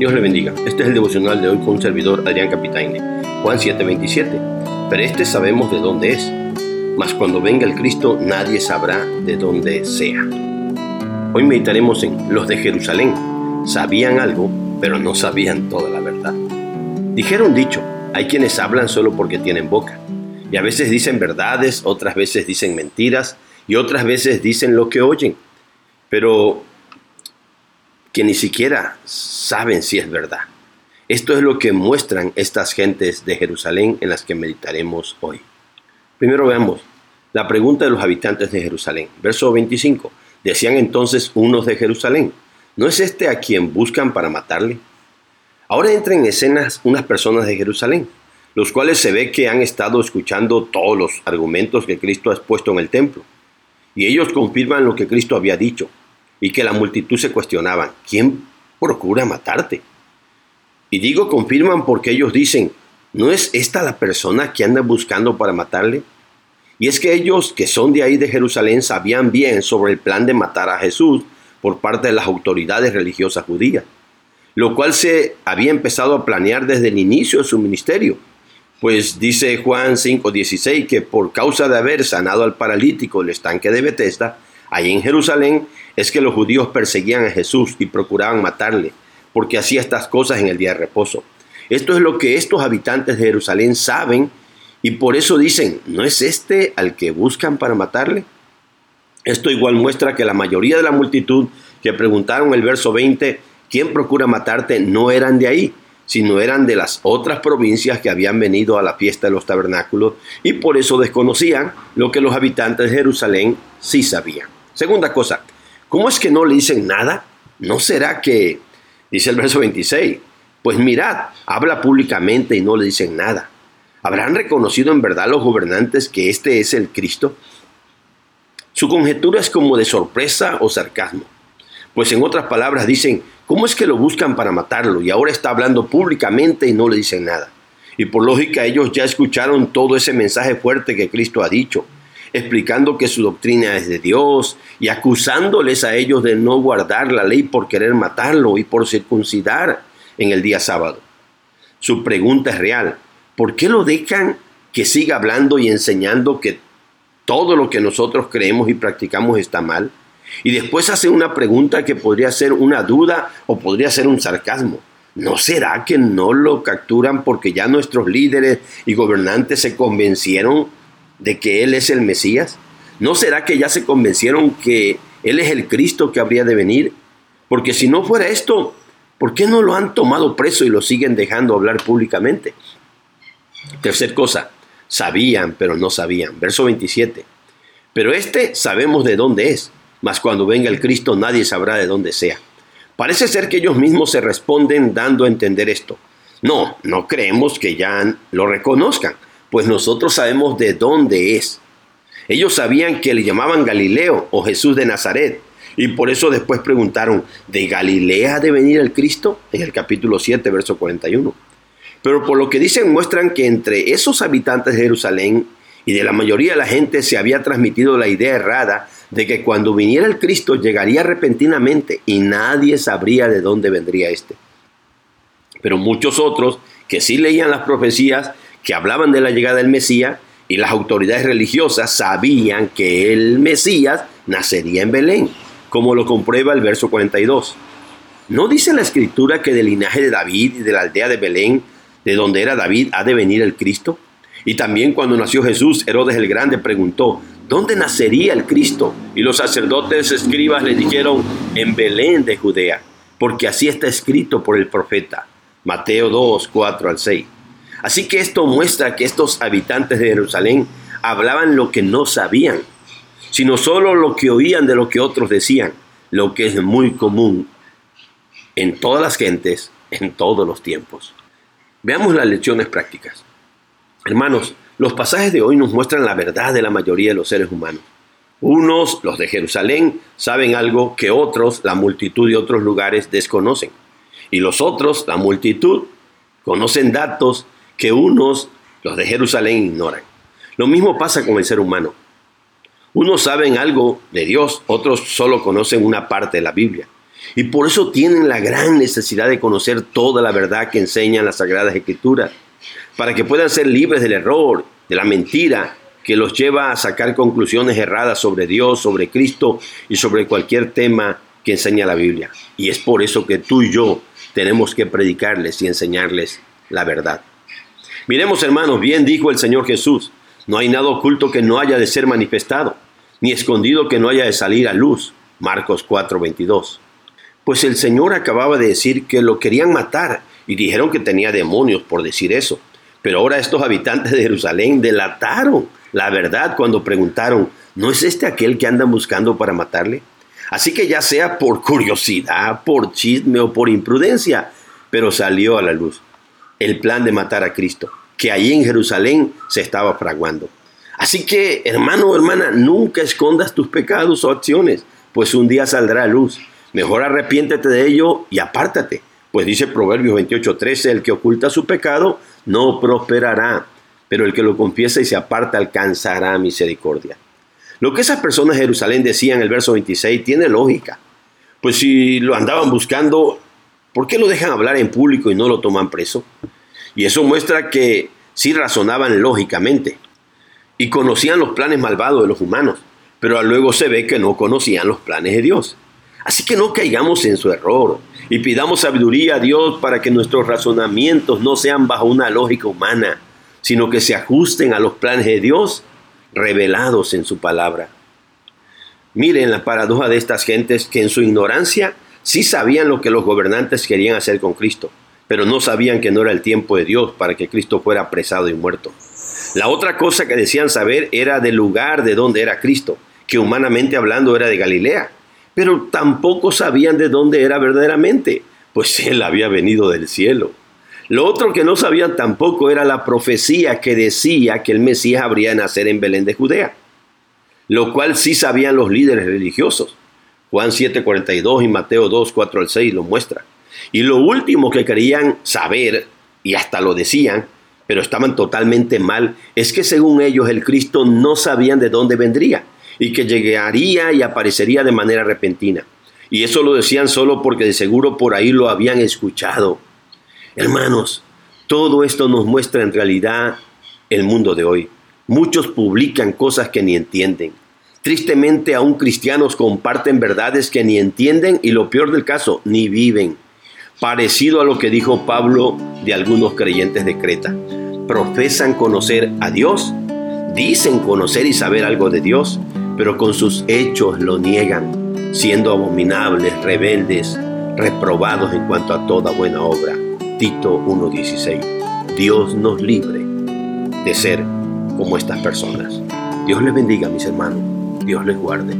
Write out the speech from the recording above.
Dios le bendiga. Este es el devocional de hoy con un servidor Adrián Capitaine. Juan 7:27. Pero este sabemos de dónde es. Mas cuando venga el Cristo nadie sabrá de dónde sea. Hoy meditaremos en los de Jerusalén. Sabían algo, pero no sabían toda la verdad. Dijeron dicho, hay quienes hablan solo porque tienen boca. Y a veces dicen verdades, otras veces dicen mentiras y otras veces dicen lo que oyen. Pero que ni siquiera saben si es verdad. Esto es lo que muestran estas gentes de Jerusalén en las que meditaremos hoy. Primero veamos la pregunta de los habitantes de Jerusalén. Verso 25. Decían entonces unos de Jerusalén, ¿no es este a quien buscan para matarle? Ahora entran en escenas unas personas de Jerusalén, los cuales se ve que han estado escuchando todos los argumentos que Cristo ha expuesto en el templo. Y ellos confirman lo que Cristo había dicho, y que la multitud se cuestionaban, ¿quién procura matarte? Y digo confirman porque ellos dicen, ¿no es esta la persona que anda buscando para matarle? Y es que ellos que son de ahí de Jerusalén sabían bien sobre el plan de matar a Jesús por parte de las autoridades religiosas judías, lo cual se había empezado a planear desde el inicio de su ministerio. Pues dice Juan 5:16 que por causa de haber sanado al paralítico el estanque de Bethesda, ahí en Jerusalén, es que los judíos perseguían a Jesús y procuraban matarle, porque hacía estas cosas en el día de reposo. Esto es lo que estos habitantes de Jerusalén saben y por eso dicen, ¿no es este al que buscan para matarle? Esto igual muestra que la mayoría de la multitud que preguntaron el verso 20, ¿quién procura matarte? no eran de ahí, sino eran de las otras provincias que habían venido a la fiesta de los tabernáculos y por eso desconocían lo que los habitantes de Jerusalén sí sabían. Segunda cosa, ¿cómo es que no le dicen nada? ¿No será que, dice el verso 26, pues mirad, habla públicamente y no le dicen nada? ¿Habrán reconocido en verdad los gobernantes que este es el Cristo? Su conjetura es como de sorpresa o sarcasmo. Pues en otras palabras dicen, ¿cómo es que lo buscan para matarlo y ahora está hablando públicamente y no le dicen nada? Y por lógica ellos ya escucharon todo ese mensaje fuerte que Cristo ha dicho, explicando que su doctrina es de Dios y acusándoles a ellos de no guardar la ley por querer matarlo y por circuncidar en el día sábado. Su pregunta es real, ¿por qué lo dejan que siga hablando y enseñando que todo lo que nosotros creemos y practicamos está mal? Y después hace una pregunta que podría ser una duda o podría ser un sarcasmo. ¿No será que no lo capturan porque ya nuestros líderes y gobernantes se convencieron de que Él es el Mesías? ¿No será que ya se convencieron que Él es el Cristo que habría de venir? Porque si no fuera esto, ¿por qué no lo han tomado preso y lo siguen dejando hablar públicamente? Tercer cosa, sabían, pero no sabían. Verso 27. Pero este sabemos de dónde es, mas cuando venga el Cristo nadie sabrá de dónde sea. Parece ser que ellos mismos se responden dando a entender esto. No, no creemos que ya lo reconozcan, pues nosotros sabemos de dónde es. Ellos sabían que le llamaban Galileo o Jesús de Nazaret, y por eso después preguntaron, ¿de Galilea ha de venir el Cristo? En el capítulo 7, verso 41. Pero por lo que dicen muestran que entre esos habitantes de Jerusalén y de la mayoría de la gente se había transmitido la idea errada de que cuando viniera el Cristo llegaría repentinamente y nadie sabría de dónde vendría éste. Pero muchos otros que sí leían las profecías que hablaban de la llegada del Mesías y las autoridades religiosas sabían que el Mesías nacería en Belén, como lo comprueba el verso 42. ¿No dice la escritura que del linaje de David y de la aldea de Belén de donde era David ha de venir el Cristo? Y también cuando nació Jesús, Herodes el Grande preguntó, ¿dónde nacería el Cristo? Y los sacerdotes escribas le dijeron, en Belén de Judea, porque así está escrito por el profeta. Mateo 2, 4 al 6. Así que esto muestra que estos habitantes de Jerusalén hablaban lo que no sabían, sino solo lo que oían de lo que otros decían, lo que es muy común en todas las gentes, en todos los tiempos. Veamos las lecciones prácticas. Hermanos, los pasajes de hoy nos muestran la verdad de la mayoría de los seres humanos. Unos, los de Jerusalén, saben algo que otros, la multitud de otros lugares, desconocen. Y los otros, la multitud, conocen datos que unos, los de Jerusalén, ignoran. Lo mismo pasa con el ser humano. Unos saben algo de Dios, otros solo conocen una parte de la Biblia. Y por eso tienen la gran necesidad de conocer toda la verdad que enseñan las Sagradas Escrituras, para que puedan ser libres del error, de la mentira, que los lleva a sacar conclusiones erradas sobre Dios, sobre Cristo y sobre cualquier tema que enseña la Biblia. Y es por eso que tú y yo tenemos que predicarles y enseñarles la verdad. Miremos hermanos, bien dijo el Señor Jesús, no hay nada oculto que no haya de ser manifestado, ni escondido que no haya de salir a luz. Marcos 4:22. Pues el Señor acababa de decir que lo querían matar y dijeron que tenía demonios por decir eso. Pero ahora estos habitantes de Jerusalén delataron la verdad cuando preguntaron, ¿no es este aquel que andan buscando para matarle? Así que ya sea por curiosidad, por chisme o por imprudencia, pero salió a la luz el plan de matar a Cristo que ahí en Jerusalén se estaba fraguando. Así que, hermano o hermana, nunca escondas tus pecados o acciones, pues un día saldrá a luz. Mejor arrepiéntete de ello y apártate, pues dice Proverbios 28:13, el que oculta su pecado no prosperará, pero el que lo confiesa y se aparta alcanzará misericordia. Lo que esas personas de Jerusalén decían en el verso 26 tiene lógica, pues si lo andaban buscando, ¿por qué lo dejan hablar en público y no lo toman preso? Y eso muestra que sí razonaban lógicamente y conocían los planes malvados de los humanos, pero luego se ve que no conocían los planes de Dios. Así que no caigamos en su error y pidamos sabiduría a Dios para que nuestros razonamientos no sean bajo una lógica humana, sino que se ajusten a los planes de Dios revelados en su palabra. Miren la paradoja de estas gentes que en su ignorancia sí sabían lo que los gobernantes querían hacer con Cristo, pero no sabían que no era el tiempo de Dios para que Cristo fuera apresado y muerto. La otra cosa que decían saber era del lugar de donde era Cristo, que humanamente hablando era de Galilea, pero tampoco sabían de dónde era verdaderamente, pues él había venido del cielo. Lo otro que no sabían tampoco era la profecía que decía que el Mesías habría de nacer en Belén de Judea, lo cual sí sabían los líderes religiosos. Juan 7:42 y Mateo 2, 4 al 6 lo muestra. Y lo último que querían saber, y hasta lo decían, pero estaban totalmente mal, es que según ellos el Cristo no sabían de dónde vendría y que llegaría y aparecería de manera repentina. Y eso lo decían solo porque de seguro por ahí lo habían escuchado. Hermanos, todo esto nos muestra en realidad el mundo de hoy. Muchos publican cosas que ni entienden. Tristemente aún cristianos comparten verdades que ni entienden y lo peor del caso, ni viven parecido a lo que dijo Pablo de algunos creyentes de Creta. Profesan conocer a Dios, dicen conocer y saber algo de Dios, pero con sus hechos lo niegan, siendo abominables, rebeldes, reprobados en cuanto a toda buena obra. Tito 1.16. Dios nos libre de ser como estas personas. Dios les bendiga, mis hermanos. Dios les guarde.